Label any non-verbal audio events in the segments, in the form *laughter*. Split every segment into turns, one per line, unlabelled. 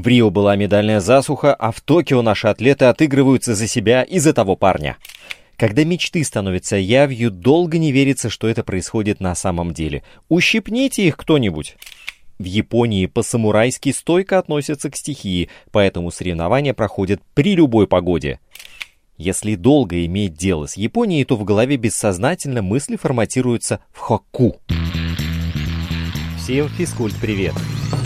В Рио была медальная засуха, а в Токио наши атлеты отыгрываются за себя и за того парня. Когда мечты становятся явью, долго не верится, что это происходит на самом деле. Ущипните их кто-нибудь. В Японии по-самурайски стойко относятся к стихии, поэтому соревнования проходят при любой погоде. Если долго иметь дело с Японией, то в голове бессознательно мысли форматируются в хокку. Всем физкульт-привет!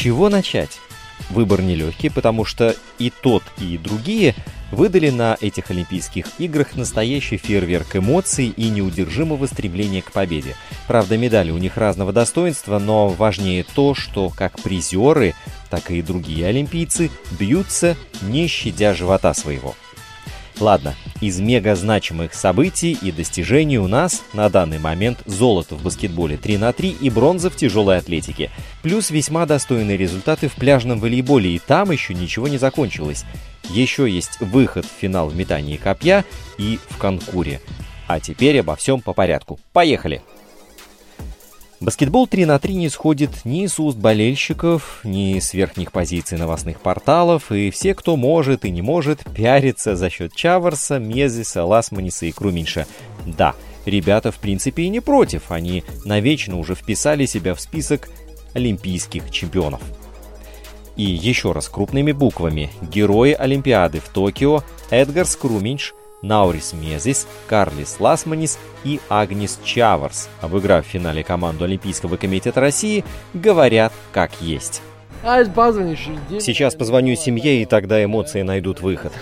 Чего начать? Выбор нелегкий, потому что и тот, и другие выдали на этих Олимпийских играх настоящий фейерверк эмоций и неудержимого стремления к победе. Правда, медали у них разного достоинства, но важнее то, что как призеры так и другие олимпийцы бьются, не щадя живота своего. Ладно, из мега значимых событий и достижений у нас на данный момент золото в баскетболе 3 на 3 и бронза в тяжелой атлетике. Плюс весьма достойные результаты в пляжном волейболе, и там еще ничего не закончилось. Еще есть выход в финал в метании копья и в конкуре. А теперь обо всем по порядку. Поехали! Баскетбол 3 на 3 не сходит ни с уст болельщиков, ни с верхних позиций новостных порталов, и все, кто может и не может, пиарится за счет Чаварса, Мезиса, Ласманиса и Круминша. Да, ребята в принципе и не против, они навечно уже вписали себя в список олимпийских чемпионов. И еще раз крупными буквами. Герои Олимпиады в Токио Эдгар Скруминч, Наурис Мезис, Карлис Ласманис и Агнис Чаварс, обыграв в финале команду Олимпийского комитета России, говорят как есть. Сейчас позвоню семье, и тогда эмоции найдут выход.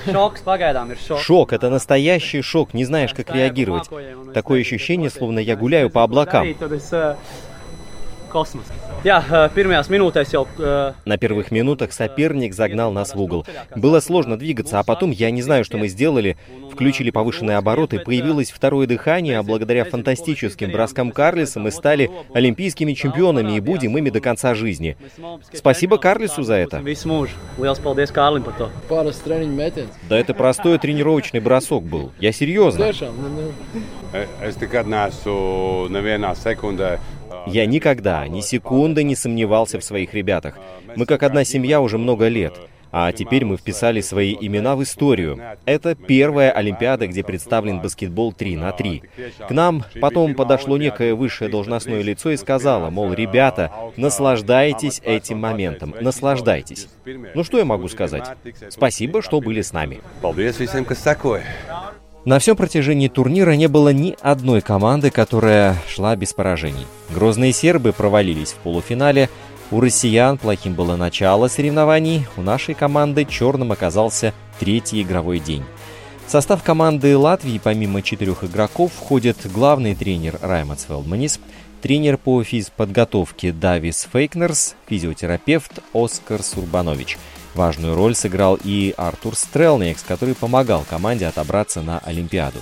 Шок, это настоящий шок, не знаешь, как реагировать. Такое ощущение, словно я гуляю по облакам. На первых минутах соперник загнал нас в угол. Было сложно двигаться, а потом, я не знаю, что мы сделали, включили повышенные обороты, появилось второе дыхание, а благодаря фантастическим броскам Карлиса мы стали олимпийскими чемпионами и будем ими до конца жизни. Спасибо Карлису за это. Да это простой тренировочный бросок был. Я серьезно. Я никогда, ни секунды не сомневался в своих ребятах. Мы как одна семья уже много лет. А теперь мы вписали свои имена в историю. Это первая Олимпиада, где представлен баскетбол 3 на 3. К нам потом подошло некое высшее должностное лицо и сказало, мол, ребята, наслаждайтесь этим моментом, наслаждайтесь. Ну что я могу сказать? Спасибо, что были с нами. На всем протяжении турнира не было ни одной команды, которая шла без поражений. Грозные сербы провалились в полуфинале, у россиян плохим было начало соревнований, у нашей команды черным оказался третий игровой день. В состав команды Латвии помимо четырех игроков входят главный тренер Раймондс Фелдманис, тренер по физподготовке Давис Фейкнерс, физиотерапевт Оскар Сурбанович – Важную роль сыграл и Артур Стрелникс, который помогал команде отобраться на Олимпиаду.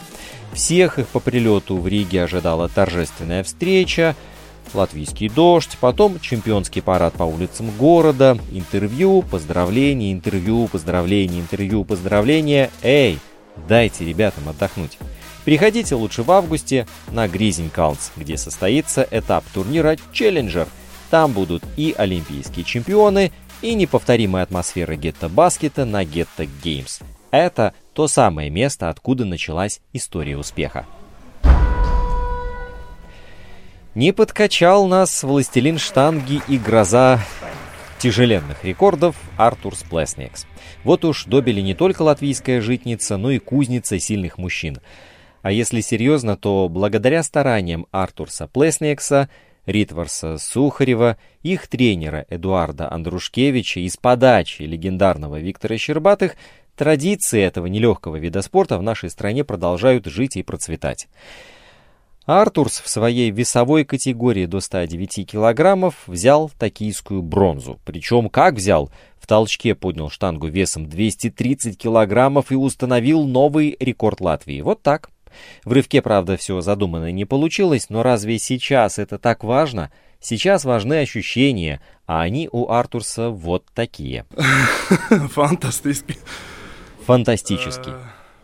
Всех их по прилету в Риге ожидала торжественная встреча, латвийский дождь, потом чемпионский парад по улицам города, интервью, поздравления, интервью, поздравления, интервью, поздравления. Эй, дайте ребятам отдохнуть. Приходите лучше в августе на Гризень Калнс, где состоится этап турнира Челленджер. Там будут и олимпийские чемпионы, и неповторимая атмосфера гетто-баскета на гетто Games. Это то самое место, откуда началась история успеха. Не подкачал нас властелин штанги и гроза тяжеленных рекордов Артур Сплесникс. Вот уж добили не только латвийская житница, но и кузница сильных мужчин. А если серьезно, то благодаря стараниям Артурса Плесникса Ритварса Сухарева, их тренера Эдуарда Андрушкевича и с подачи легендарного Виктора Щербатых традиции этого нелегкого вида спорта в нашей стране продолжают жить и процветать. Артурс в своей весовой категории до 109 килограммов взял токийскую бронзу. Причем как взял? В толчке поднял штангу весом 230 килограммов и установил новый рекорд Латвии. Вот так. В рывке, правда, все задуманное не получилось, но разве сейчас это так важно? Сейчас важны ощущения, а они у Артурса вот такие. *laughs*
Фантастически.
Фантастически.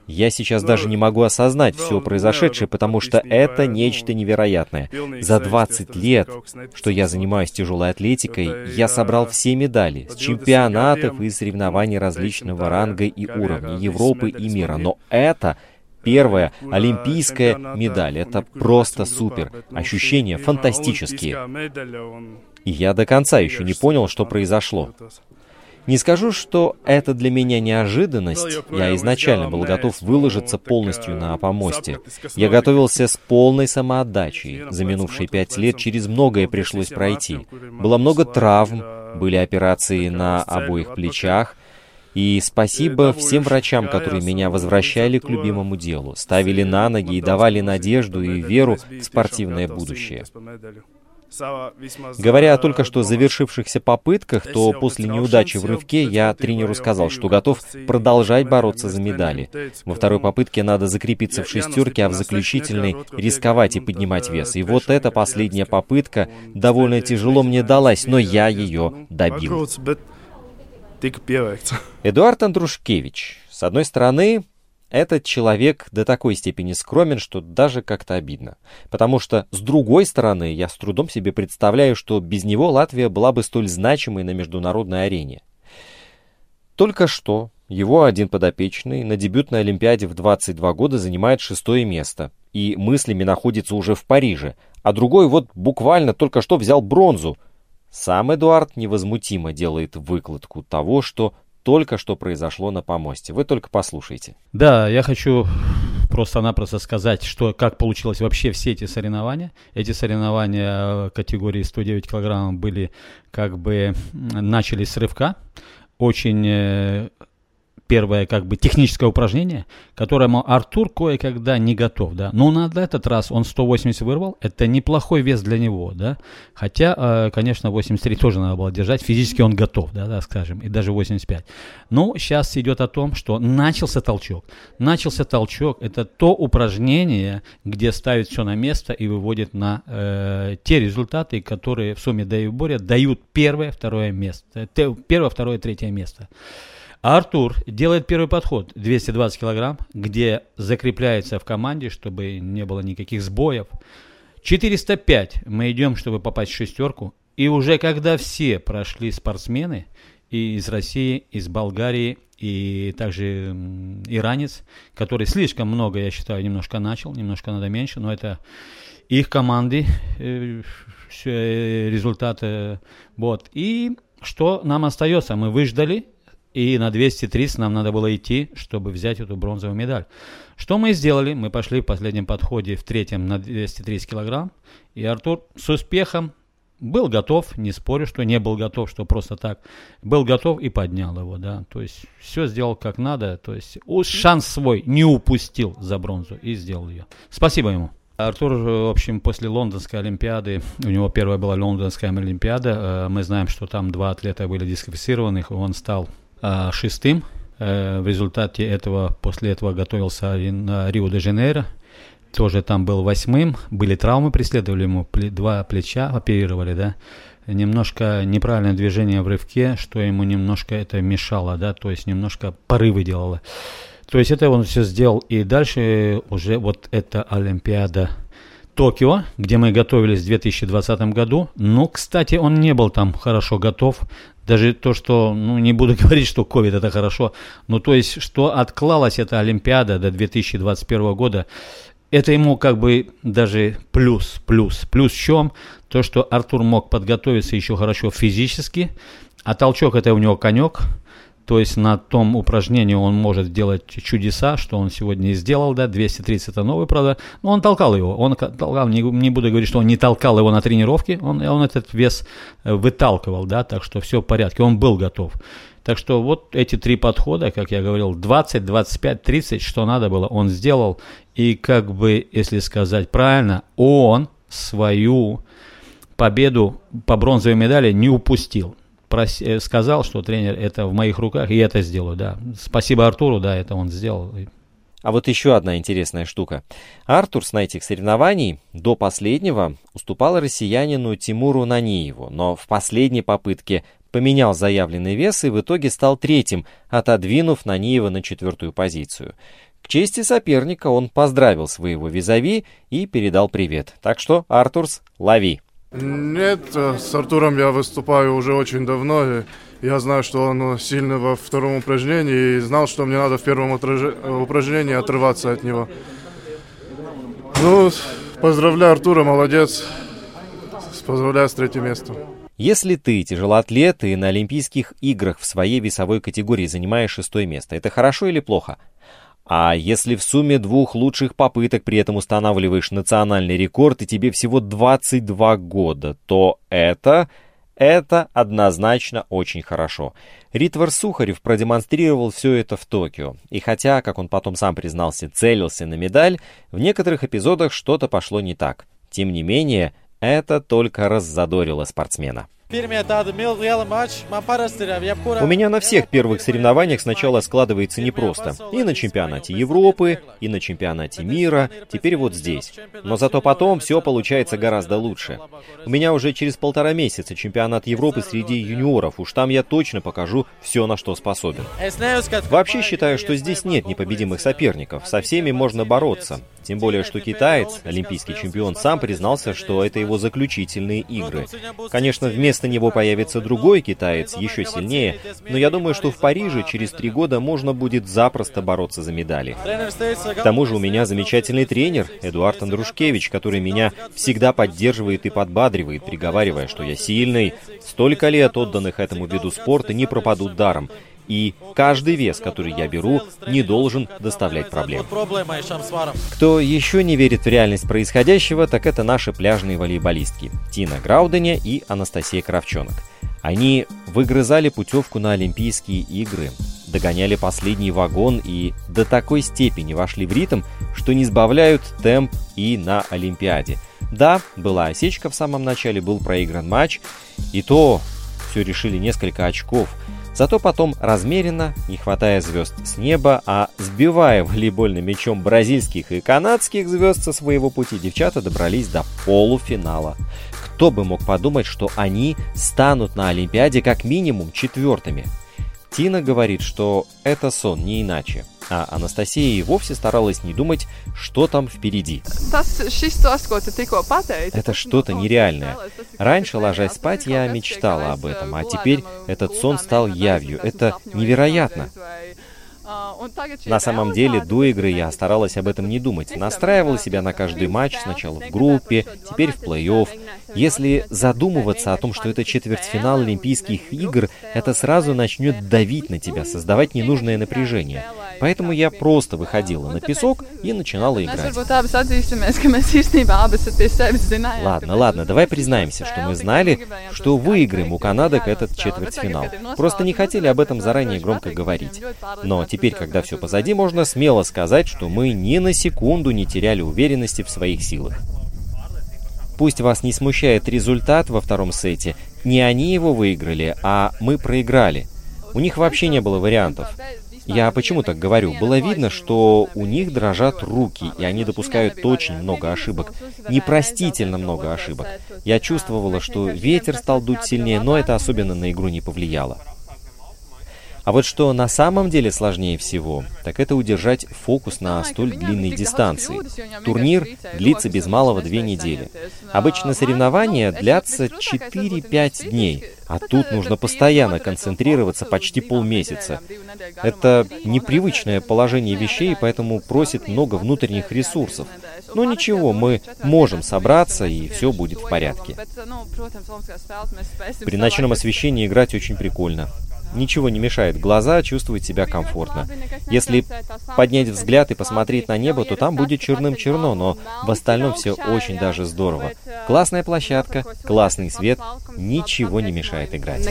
Я сейчас даже не могу осознать все произошедшее, потому что это нечто невероятное. За 20 лет, что я занимаюсь тяжелой атлетикой, я собрал все медали с чемпионатов и соревнований различного ранга и уровня Европы и мира. Но это первая олимпийская медаль. Это просто супер. Ощущения фантастические. И я до конца еще не понял, что произошло. Не скажу, что это для меня неожиданность. Я изначально был готов выложиться полностью на помосте. Я готовился с полной самоотдачей. За минувшие пять лет через многое пришлось пройти. Было много травм, были операции на обоих плечах. И спасибо всем врачам, которые меня возвращали к любимому делу, ставили на ноги и давали надежду и веру в спортивное будущее. Говоря о только что завершившихся попытках, то после неудачи в рывке я тренеру сказал, что готов продолжать бороться за медали. Во второй попытке надо закрепиться в шестерке, а в заключительной рисковать и поднимать вес. И вот эта последняя попытка довольно тяжело мне далась, но я ее добил. Эдуард Андрушкевич. С одной стороны, этот человек до такой степени скромен, что даже как-то обидно. Потому что, с другой стороны, я с трудом себе представляю, что без него Латвия была бы столь значимой на международной арене. Только что его один подопечный на дебютной Олимпиаде в 22 года занимает шестое место и мыслями находится уже в Париже, а другой вот буквально только что взял бронзу. Сам Эдуард невозмутимо делает выкладку того, что только что произошло на помосте. Вы только послушайте.
Да, я хочу просто-напросто сказать, что как получилось вообще все эти соревнования. Эти соревнования категории 109 килограммов были как бы начались с рывка. Очень э, первое как бы техническое упражнение, которому Артур кое-когда не готов, да. Но на этот раз он 180 вырвал, это неплохой вес для него, да. Хотя, э, конечно, 83 тоже надо было держать, физически он готов, да, да, скажем, и даже 85. Но сейчас идет о том, что начался толчок. Начался толчок, это то упражнение, где ставит все на место и выводит на э, те результаты, которые в сумме да и в дают первое, второе место, первое, второе, третье место. Артур делает первый подход 220 килограмм, где закрепляется в команде, чтобы не было никаких сбоев. 405 мы идем, чтобы попасть в шестерку. И уже когда все прошли спортсмены и из России, из Болгарии, и также иранец, который слишком много, я считаю, немножко начал, немножко надо меньше, но это их команды, э, э, результаты. Вот. И что нам остается? Мы выждали, и на 230 нам надо было идти, чтобы взять эту бронзовую медаль. Что мы сделали? Мы пошли в последнем подходе в третьем на 230 килограмм. И Артур с успехом был готов, не спорю, что не был готов, что просто так. Был готов и поднял его, да. То есть все сделал как надо. То есть шанс свой не упустил за бронзу и сделал ее. Спасибо ему. Артур, в общем, после Лондонской Олимпиады, у него первая была Лондонская Олимпиада, э, мы знаем, что там два атлета были дисквалифицированы, он стал шестым. Э, в результате этого, после этого готовился на Рио-де-Жанейро. Тоже там был восьмым. Были травмы, преследовали ему, два плеча оперировали, да. Немножко неправильное движение в рывке, что ему немножко это мешало, да, то есть немножко порывы делало. То есть это он все сделал. И дальше уже вот эта Олимпиада Токио, где мы готовились в 2020 году. Но, кстати, он не был там хорошо готов. Даже то, что, ну, не буду *laughs* говорить, что COVID это хорошо, но то есть, что отклалась эта Олимпиада до 2021 года, это ему как бы даже плюс, плюс. Плюс в чем? То, что Артур мог подготовиться еще хорошо физически, а толчок это у него конек. То есть на том упражнении он может делать чудеса, что он сегодня и сделал, да, 230 это новый, правда, но он толкал его, он толкал, не, не буду говорить, что он не толкал его на тренировке, он, он этот вес э, выталкивал, да, так что все в порядке, он был готов. Так что вот эти три подхода, как я говорил, 20, 25, 30, что надо было, он сделал. И как бы, если сказать правильно, он свою победу по бронзовой медали не упустил прос... Э, сказал, что тренер, это в моих руках, и это сделаю, да. Спасибо Артуру, да, это он сделал.
А вот еще одна интересная штука. Артур с этих соревнований до последнего уступал россиянину Тимуру Наниеву, но в последней попытке поменял заявленный вес и в итоге стал третьим, отодвинув Наниева на четвертую позицию. К чести соперника он поздравил своего визави и передал привет. Так что, Артурс, лови!
Нет, с Артуром я выступаю уже очень давно. Я знаю, что он сильный во втором упражнении и знал, что мне надо в первом упражнении отрываться от него. Ну, поздравляю Артура, молодец. Поздравляю с третьим местом.
Если ты тяжелоатлет и на Олимпийских играх в своей весовой категории занимаешь шестое место, это хорошо или плохо? А если в сумме двух лучших попыток при этом устанавливаешь национальный рекорд и тебе всего 22 года, то это... Это однозначно очень хорошо. Ритвар Сухарев продемонстрировал все это в Токио. И хотя, как он потом сам признался, целился на медаль, в некоторых эпизодах что-то пошло не так. Тем не менее, это только раззадорило спортсмена. У меня на всех первых соревнованиях сначала складывается непросто. И на чемпионате Европы, и на чемпионате мира, теперь вот здесь. Но зато потом все получается гораздо лучше. У меня уже через полтора месяца чемпионат Европы среди юниоров, уж там я точно покажу все, на что способен. Вообще считаю, что здесь нет непобедимых соперников, со всеми можно бороться. Тем более, что китаец, олимпийский чемпион, сам признался, что это его заключительные игры. Конечно, вместо него появится другой китаец, еще сильнее, но я думаю, что в Париже через три года можно будет запросто бороться за медали. К тому же у меня замечательный тренер, Эдуард Андрушкевич, который меня всегда поддерживает и подбадривает, приговаривая, что я сильный. Столько лет отданных этому виду спорта не пропадут даром и каждый вес, который я беру, не должен доставлять проблем. Кто еще не верит в реальность происходящего, так это наши пляжные волейболистки Тина Граудене и Анастасия Кравчонок. Они выгрызали путевку на Олимпийские игры, догоняли последний вагон и до такой степени вошли в ритм, что не сбавляют темп и на Олимпиаде. Да, была осечка в самом начале, был проигран матч, и то все решили несколько очков – Зато потом размеренно, не хватая звезд с неба, а сбивая волейбольным мячом бразильских и канадских звезд со своего пути, девчата добрались до полуфинала. Кто бы мог подумать, что они станут на Олимпиаде как минимум четвертыми. Тина говорит, что это сон, не иначе. А Анастасия и вовсе старалась не думать, что там впереди. Это что-то нереальное. Раньше, ложась спать, я мечтала об этом, а теперь этот сон стал явью. Это невероятно. На самом деле, до игры я старалась об этом не думать. Настраивала себя на каждый матч, сначала в группе, теперь в плей-офф. Если задумываться о том, что это четвертьфинал Олимпийских игр, это сразу начнет давить на тебя, создавать ненужное напряжение. Поэтому я просто выходила на песок и начинала играть. Ладно, ладно, давай признаемся, что мы знали, что выиграем у канадок этот четвертьфинал. Просто не хотели об этом заранее громко говорить. Но теперь, когда все позади, можно смело сказать, что мы ни на секунду не теряли уверенности в своих силах. Пусть вас не смущает результат во втором сете, не они его выиграли, а мы проиграли. У них вообще не было вариантов. Я почему так говорю? Было видно, что у них дрожат руки, и они допускают очень много ошибок. Непростительно много ошибок. Я чувствовала, что ветер стал дуть сильнее, но это особенно на игру не повлияло. А вот что на самом деле сложнее всего, так это удержать фокус на столь длинной дистанции. Турнир длится без малого две недели. Обычно соревнования длятся 4-5 дней, а тут нужно постоянно концентрироваться почти полмесяца. Это непривычное положение вещей, поэтому просит много внутренних ресурсов. Но ничего, мы можем собраться, и все будет в порядке. При ночном освещении играть очень прикольно. Ничего не мешает глаза чувствовать себя комфортно. Если поднять взгляд и посмотреть на небо, то там будет черным-черно, но в остальном все очень даже здорово. Классная площадка, классный свет, ничего не мешает играть.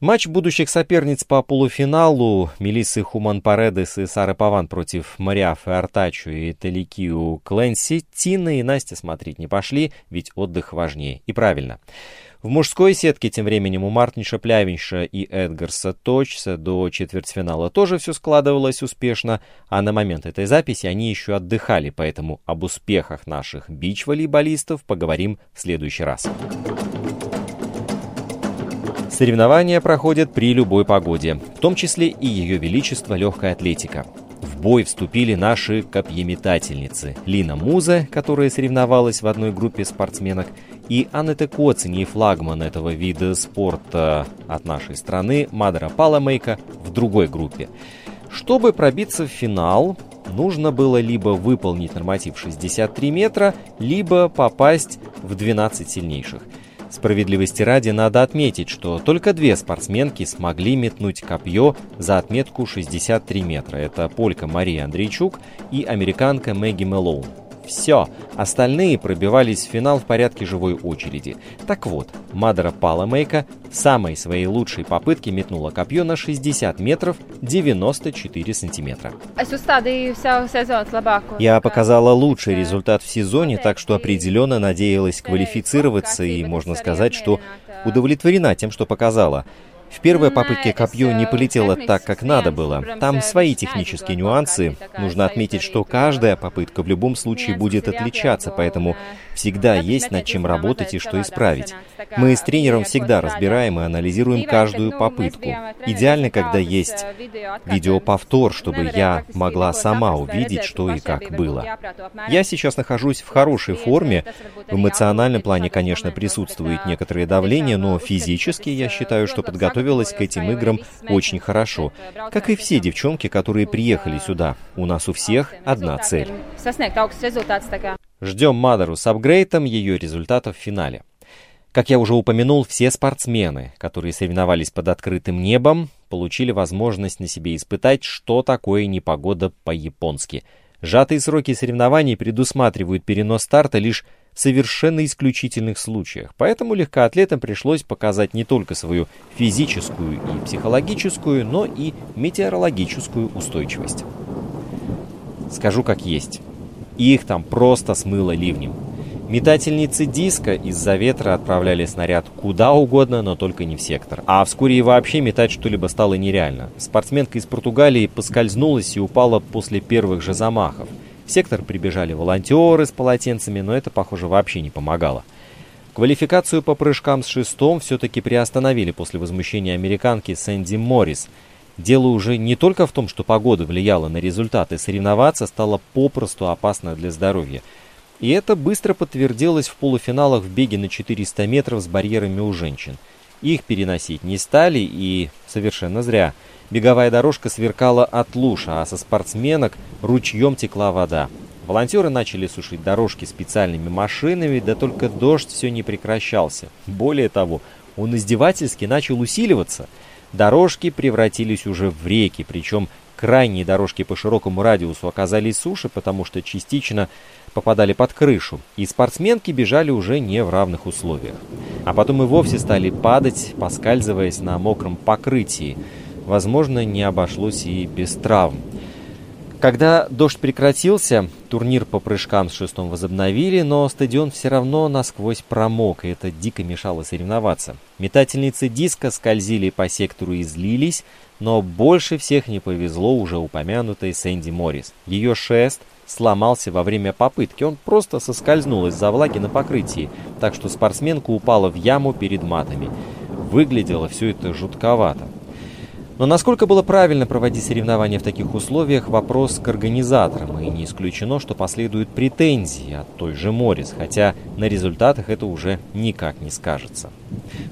Матч будущих соперниц по полуфиналу Мелиссы Хуман Паредес и Сары Паван против Мариафы Артачу и Теликию Кленси Тина и Настя смотреть не пошли, ведь отдых важнее. И правильно. В мужской сетке тем временем у Мартниша Плявинша и Эдгарса Точса до четвертьфинала тоже все складывалось успешно, а на момент этой записи они еще отдыхали, поэтому об успехах наших бич-волейболистов поговорим в следующий раз. Соревнования проходят при любой погоде, в том числе и Ее Величество легкая атлетика. В бой вступили наши копьеметательницы. Лина Муза, которая соревновалась в одной группе спортсменок, и Аннете Коцини, флагман этого вида спорта от нашей страны, Мадра Паламейка, в другой группе. Чтобы пробиться в финал, нужно было либо выполнить норматив 63 метра, либо попасть в 12 сильнейших – Справедливости ради надо отметить, что только две спортсменки смогли метнуть копье за отметку 63 метра. Это полька Мария Андрейчук и американка Мэгги Мэлоун. Все, остальные пробивались в финал в порядке живой очереди. Так вот, Мадра Паламейка в самой своей лучшей попытке метнула копье на 60 метров 94 сантиметра. Я показала лучший результат в сезоне, так что определенно надеялась квалифицироваться и можно сказать, что удовлетворена тем, что показала. В первой попытке копье не полетело так, как надо было. Там свои технические нюансы. Нужно отметить, что каждая попытка в любом случае будет отличаться, поэтому всегда есть над чем работать и что исправить. Мы с тренером всегда разбираем и анализируем каждую попытку. Идеально, когда есть видеоповтор, чтобы я могла сама увидеть, что и как было. Я сейчас нахожусь в хорошей форме. В эмоциональном плане, конечно, присутствует некоторое давление, но физически я считаю, что подготовилась к этим играм очень хорошо. Как и все девчонки, которые приехали сюда. У нас у всех одна цель. Ждем Мадеру с апгрейтом ее результатов в финале. Как я уже упомянул, все спортсмены, которые соревновались под открытым небом, получили возможность на себе испытать, что такое непогода по-японски. Сжатые сроки соревнований предусматривают перенос старта лишь совершенно исключительных случаях, поэтому легкоатлетам пришлось показать не только свою физическую и психологическую, но и метеорологическую устойчивость. Скажу как есть. Их там просто смыло ливнем. Метательницы диска из-за ветра отправляли снаряд куда угодно, но только не в сектор. А вскоре и вообще метать что-либо стало нереально. Спортсменка из Португалии поскользнулась и упала после первых же замахов. В сектор прибежали волонтеры с полотенцами, но это, похоже, вообще не помогало. Квалификацию по прыжкам с шестом все-таки приостановили после возмущения американки Сэнди Моррис. Дело уже не только в том, что погода влияла на результаты, соревноваться стало попросту опасно для здоровья – и это быстро подтвердилось в полуфиналах в беге на 400 метров с барьерами у женщин. Их переносить не стали и совершенно зря. Беговая дорожка сверкала от луж, а со спортсменок ручьем текла вода. Волонтеры начали сушить дорожки специальными машинами, да только дождь все не прекращался. Более того, он издевательски начал усиливаться. Дорожки превратились уже в реки, причем крайние дорожки по широкому радиусу оказались суше, потому что частично попадали под крышу, и спортсменки бежали уже не в равных условиях. А потом и вовсе стали падать, поскальзываясь на мокром покрытии. Возможно, не обошлось и без травм. Когда дождь прекратился, турнир по прыжкам с шестом возобновили, но стадион все равно насквозь промок, и это дико мешало соревноваться. Метательницы диска скользили по сектору и злились, но больше всех не повезло уже упомянутой Сэнди Моррис. Ее шест сломался во время попытки, он просто соскользнул из-за влаги на покрытии, так что спортсменка упала в яму перед матами. Выглядело все это жутковато. Но насколько было правильно проводить соревнования в таких условиях, вопрос к организаторам, и не исключено, что последуют претензии от той же Морис, хотя на результатах это уже никак не скажется.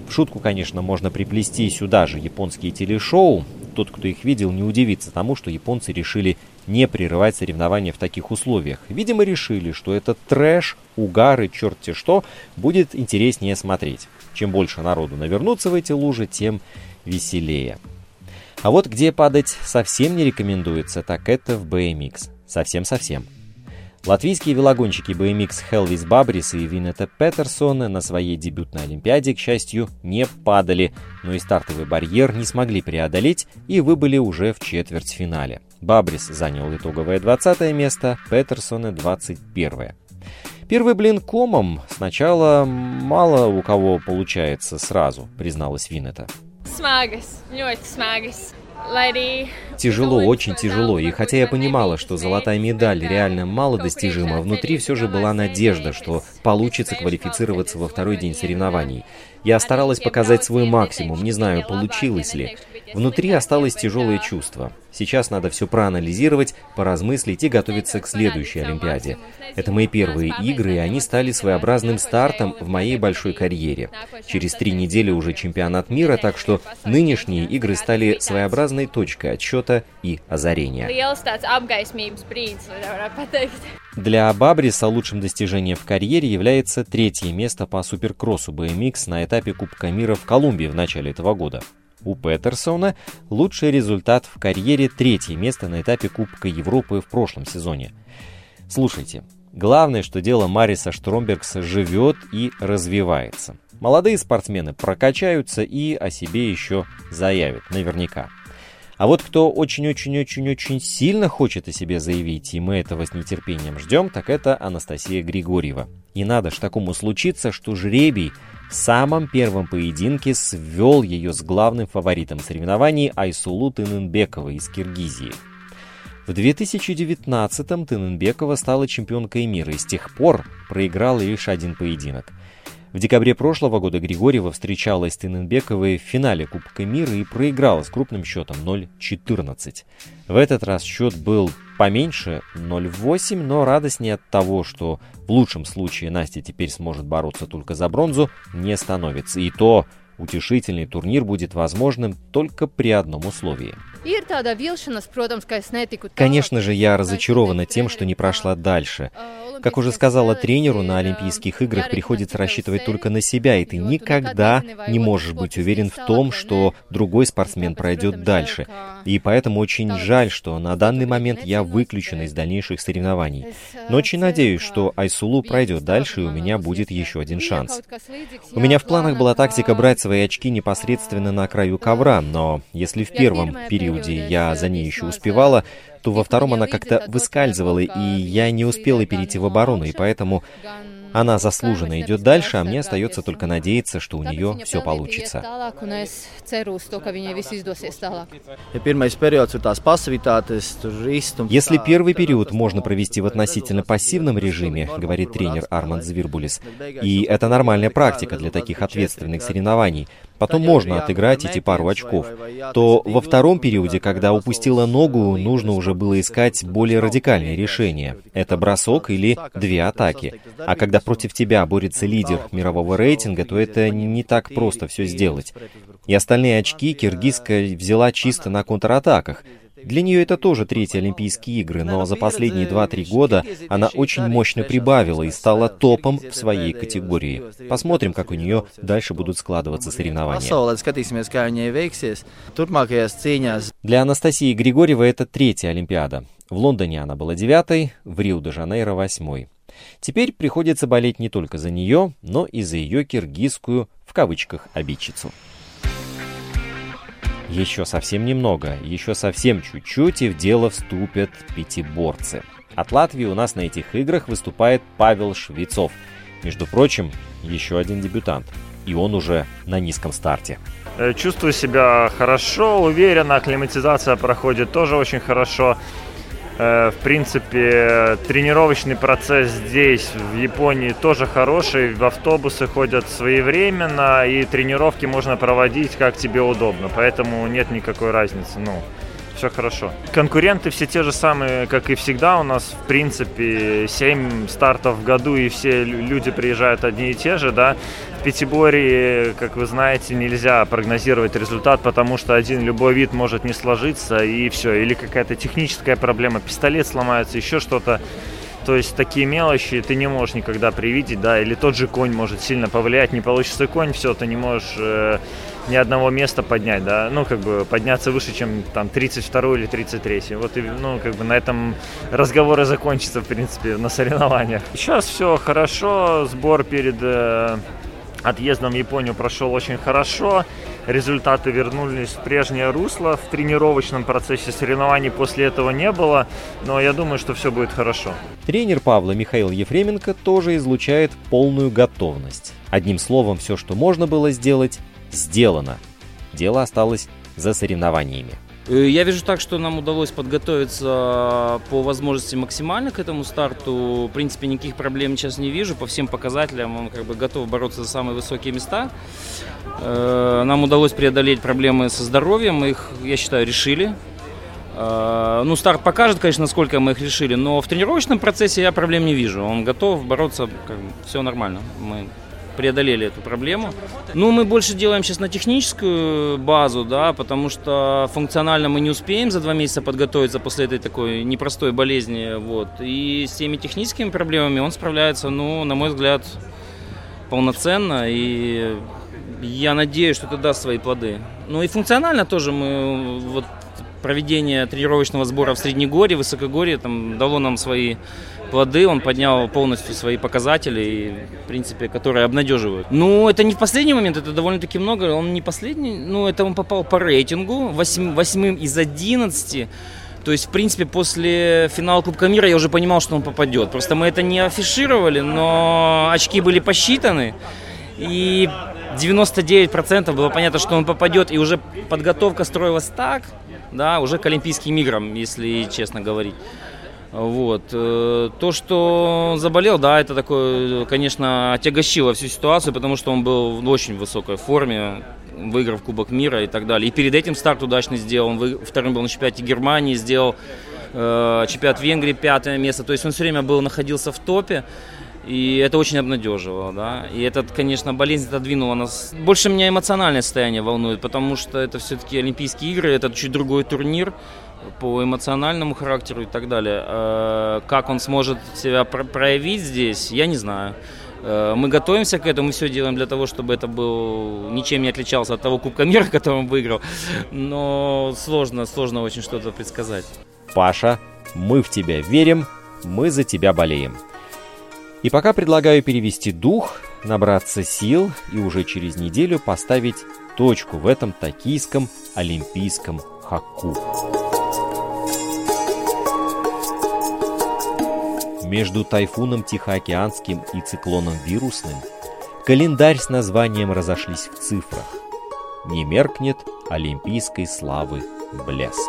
В шутку, конечно, можно приплести сюда же японские телешоу, тот, кто их видел, не удивится тому, что японцы решили не прерывать соревнования в таких условиях. Видимо, решили, что этот трэш, угары, черти что, будет интереснее смотреть. Чем больше народу навернуться в эти лужи, тем веселее. А вот где падать совсем не рекомендуется, так это в BMX. Совсем-совсем. Латвийские велогонщики BMX Хелвис Бабрис и Винета Петерсон на своей дебютной Олимпиаде, к счастью, не падали, но и стартовый барьер не смогли преодолеть и выбыли уже в четвертьфинале. Бабрис занял итоговое 20 место, Петерсона 21 Первый блин комом сначала мало у кого получается сразу, призналась Винета.
Smagas, ļoti smagas.
Тяжело, очень тяжело, и хотя я понимала, что золотая медаль реально мало достижима, внутри все же была надежда, что получится квалифицироваться во второй день соревнований. Я старалась показать свой максимум, не знаю, получилось ли. Внутри осталось тяжелое чувство. Сейчас надо все проанализировать, поразмыслить и готовиться к следующей Олимпиаде. Это мои первые игры, и они стали своеобразным стартом в моей большой карьере. Через три недели уже чемпионат мира, так что нынешние игры стали своеобразной точкой отсчета и озарения. Для Бабриса лучшим достижением в карьере является третье место по суперкроссу BMX на этапе Кубка мира в Колумбии в начале этого года. У Петерсона лучший результат в карьере третье место на этапе Кубка Европы в прошлом сезоне. Слушайте, главное, что дело Мариса Штромбергса живет и развивается. Молодые спортсмены прокачаются и о себе еще заявят, наверняка. А вот кто очень-очень-очень-очень сильно хочет о себе заявить, и мы этого с нетерпением ждем, так это Анастасия Григорьева. И надо ж такому случиться, что жребий самом первом поединке свел ее с главным фаворитом соревнований Айсулу Тынынбекова из Киргизии. В 2019-м Тынынбекова стала чемпионкой мира и с тех пор проиграла лишь один поединок – в декабре прошлого года Григорьева встречалась с Тыненбековой в финале Кубка мира и проиграла с крупным счетом 0-14. В этот раз счет был поменьше 0-8, но радостнее от того, что в лучшем случае Настя теперь сможет бороться только за бронзу, не становится. И то утешительный турнир будет возможным только при одном условии. Конечно же, я разочарована тем, что не прошла дальше. Как уже сказала тренеру, на Олимпийских играх приходится рассчитывать только на себя, и ты никогда не можешь быть уверен в том, что другой спортсмен пройдет дальше. И поэтому очень жаль, что на данный момент я выключена из дальнейших соревнований. Но очень надеюсь, что Айсулу пройдет дальше, и у меня будет еще один шанс. У меня в планах была тактика брать свои очки непосредственно на краю ковра, но если в первом периоде я за ней еще успевала, то во втором она как-то выскальзывала, и я не успела перейти в оборону, и поэтому она заслуженно идет дальше, а мне остается только надеяться, что у нее все получится. Если первый период можно провести в относительно пассивном режиме, говорит тренер Арманд Звирбулис, и это нормальная практика для таких ответственных соревнований, потом можно отыграть эти пару очков, то во втором периоде, когда упустила ногу, нужно уже было искать более радикальные решения. Это бросок или две атаки. А когда против тебя борется лидер мирового рейтинга, то это не так просто все сделать. И остальные очки киргизка взяла чисто на контратаках. Для нее это тоже третьи Олимпийские игры, но за последние 2-3 года она очень мощно прибавила и стала топом в своей категории. Посмотрим, как у нее дальше будут складываться соревнования. Для Анастасии Григорьевой это третья Олимпиада. В Лондоне она была девятой, в Рио-де-Жанейро восьмой. Теперь приходится болеть не только за нее, но и за ее киргизскую, в кавычках, обидчицу. Еще совсем немного, еще совсем чуть-чуть, и в дело вступят пятиборцы. От Латвии у нас на этих играх выступает Павел Швецов. Между прочим, еще один дебютант. И он уже на низком старте.
Э, чувствую себя хорошо, уверенно, акклиматизация проходит тоже очень хорошо. Э, в принципе, тренировочный процесс здесь, в Японии, тоже хороший. В автобусы ходят своевременно, и тренировки можно проводить как тебе удобно. Поэтому нет никакой разницы. Ну, все хорошо. Конкуренты все те же самые, как и всегда. У нас, в принципе, 7 стартов в году, и все люди приезжают одни и те же, да. В Пятиборье, как вы знаете, нельзя прогнозировать результат, потому что один любой вид может не сложиться, и все. Или какая-то техническая проблема, пистолет сломается, еще что-то. То есть такие мелочи ты не можешь никогда привидеть, да, или тот же конь может сильно повлиять, не получится конь, все, ты не можешь э, ни одного места поднять, да, ну, как бы подняться выше, чем там 32 или 33. Вот, и, ну, как бы на этом разговоры закончатся, в принципе, на соревнованиях. Сейчас все хорошо, сбор перед э, отъездом в Японию прошел очень хорошо. Результаты вернулись в прежнее русло. В тренировочном процессе соревнований после этого не было, но я думаю, что все будет хорошо.
Тренер Павла Михаил Ефременко тоже излучает полную готовность. Одним словом, все, что можно было сделать, сделано. Дело осталось за соревнованиями.
Э, я вижу так, что нам удалось подготовиться по возможности максимально к этому старту. В принципе, никаких проблем сейчас не вижу. По всем показателям он как бы готов бороться за самые высокие места. Э, нам удалось преодолеть проблемы со здоровьем. Их, я считаю, решили. Э, ну, старт покажет, конечно, насколько мы их решили, но в тренировочном процессе я проблем не вижу. Он готов бороться, как бы, все нормально. Мы преодолели эту проблему. Ну, мы больше делаем сейчас на техническую базу, да, потому что функционально мы не успеем за два месяца подготовиться после этой такой непростой болезни, вот. И с теми техническими проблемами он справляется, ну, на мой взгляд, полноценно, и я надеюсь, что это даст свои плоды. Ну и функционально тоже мы вот проведение тренировочного сбора в Среднегорье, Высокогорье там дало нам свои плоды, он поднял полностью свои показатели, в принципе, которые обнадеживают. Ну, это не в последний момент, это довольно-таки много, он не последний, ну, это он попал по рейтингу, восьм, восьмым из 11, то есть, в принципе, после финала Кубка мира я уже понимал, что он попадет. Просто мы это не афишировали, но очки были посчитаны. И 99% было понятно, что он попадет, и уже подготовка строилась так, да, уже к Олимпийским играм, если честно говорить. Вот. Э, то, что он заболел, да, это такое, конечно, отягощило всю ситуацию, потому что он был в очень высокой форме, выиграв Кубок мира и так далее. И перед этим старт удачно сделал. Он вторым был на чемпионате Германии, сделал э, чемпионат Венгрии пятое место. То есть он все время был, находился в топе. И это очень обнадеживало, да. И этот, конечно, болезнь отодвинула нас. Больше меня эмоциональное состояние волнует, потому что это все-таки Олимпийские игры, это чуть другой турнир по эмоциональному характеру и так далее. Э, как он сможет себя проявить здесь, я не знаю. Э, мы готовимся к этому, мы все делаем для того, чтобы это был ничем не отличался от того Кубка мира, *laughs* который он выиграл. Но сложно, сложно очень что-то предсказать.
Паша, мы в тебя верим, мы за тебя болеем. И пока предлагаю перевести дух, набраться сил и уже через неделю поставить точку в этом токийском олимпийском хаку. Между тайфуном Тихоокеанским и циклоном вирусным календарь с названием разошлись в цифрах. Не меркнет олимпийской славы блеск.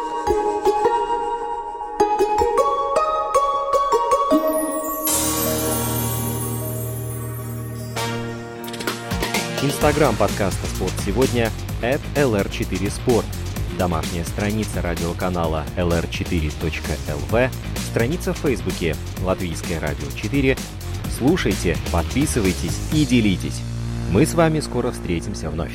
Инстаграм подкаста «Спорт сегодня» at lr4sport. Домашняя страница радиоканала lr4.lv, страница в Фейсбуке «Латвийское радио 4». Слушайте, подписывайтесь и делитесь. Мы с вами скоро встретимся вновь.